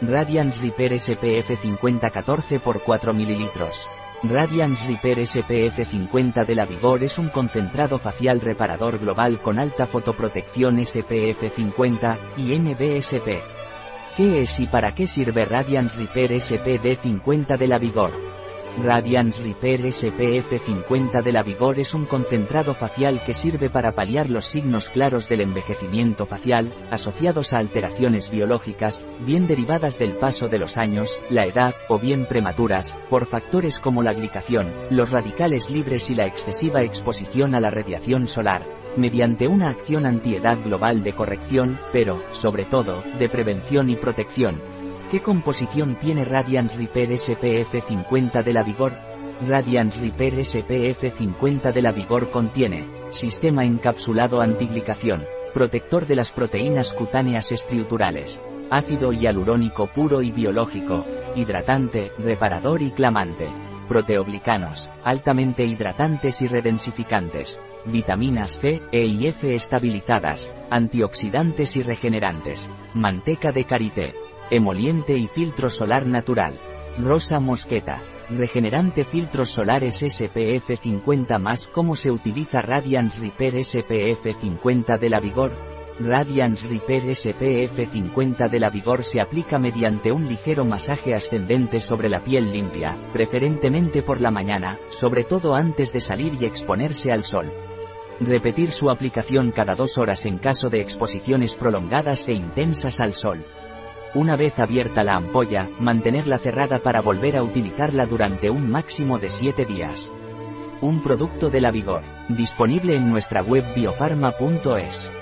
Radiance Repair SPF 50 14 por 4 ml. Radiance Repair SPF 50 de la Vigor es un concentrado facial reparador global con alta fotoprotección SPF 50 y NBSP. ¿Qué es y para qué sirve Radiance Repair SPF 50 de la Vigor? Radiance Repair SPF 50 de la Vigor es un concentrado facial que sirve para paliar los signos claros del envejecimiento facial, asociados a alteraciones biológicas, bien derivadas del paso de los años, la edad, o bien prematuras, por factores como la glicación, los radicales libres y la excesiva exposición a la radiación solar, mediante una acción antiedad global de corrección, pero, sobre todo, de prevención y protección, ¿Qué composición tiene Radiance Repair SPF 50 de la Vigor? Radiance Repair SPF 50 de la Vigor contiene sistema encapsulado antiglicación, protector de las proteínas cutáneas estructurales, ácido hialurónico puro y biológico, hidratante, reparador y clamante, proteoglicanos, altamente hidratantes y redensificantes, vitaminas C, E y F estabilizadas, antioxidantes y regenerantes, manteca de karité, Emoliente y filtro solar natural. Rosa mosqueta. Regenerante filtros solares SPF 50 más ¿Cómo se utiliza Radiance Repair SPF 50 de la Vigor? Radiance Repair SPF 50 de la Vigor se aplica mediante un ligero masaje ascendente sobre la piel limpia, preferentemente por la mañana, sobre todo antes de salir y exponerse al sol. Repetir su aplicación cada dos horas en caso de exposiciones prolongadas e intensas al sol. Una vez abierta la ampolla, mantenerla cerrada para volver a utilizarla durante un máximo de 7 días. Un producto de la Vigor, disponible en nuestra web biofarma.es.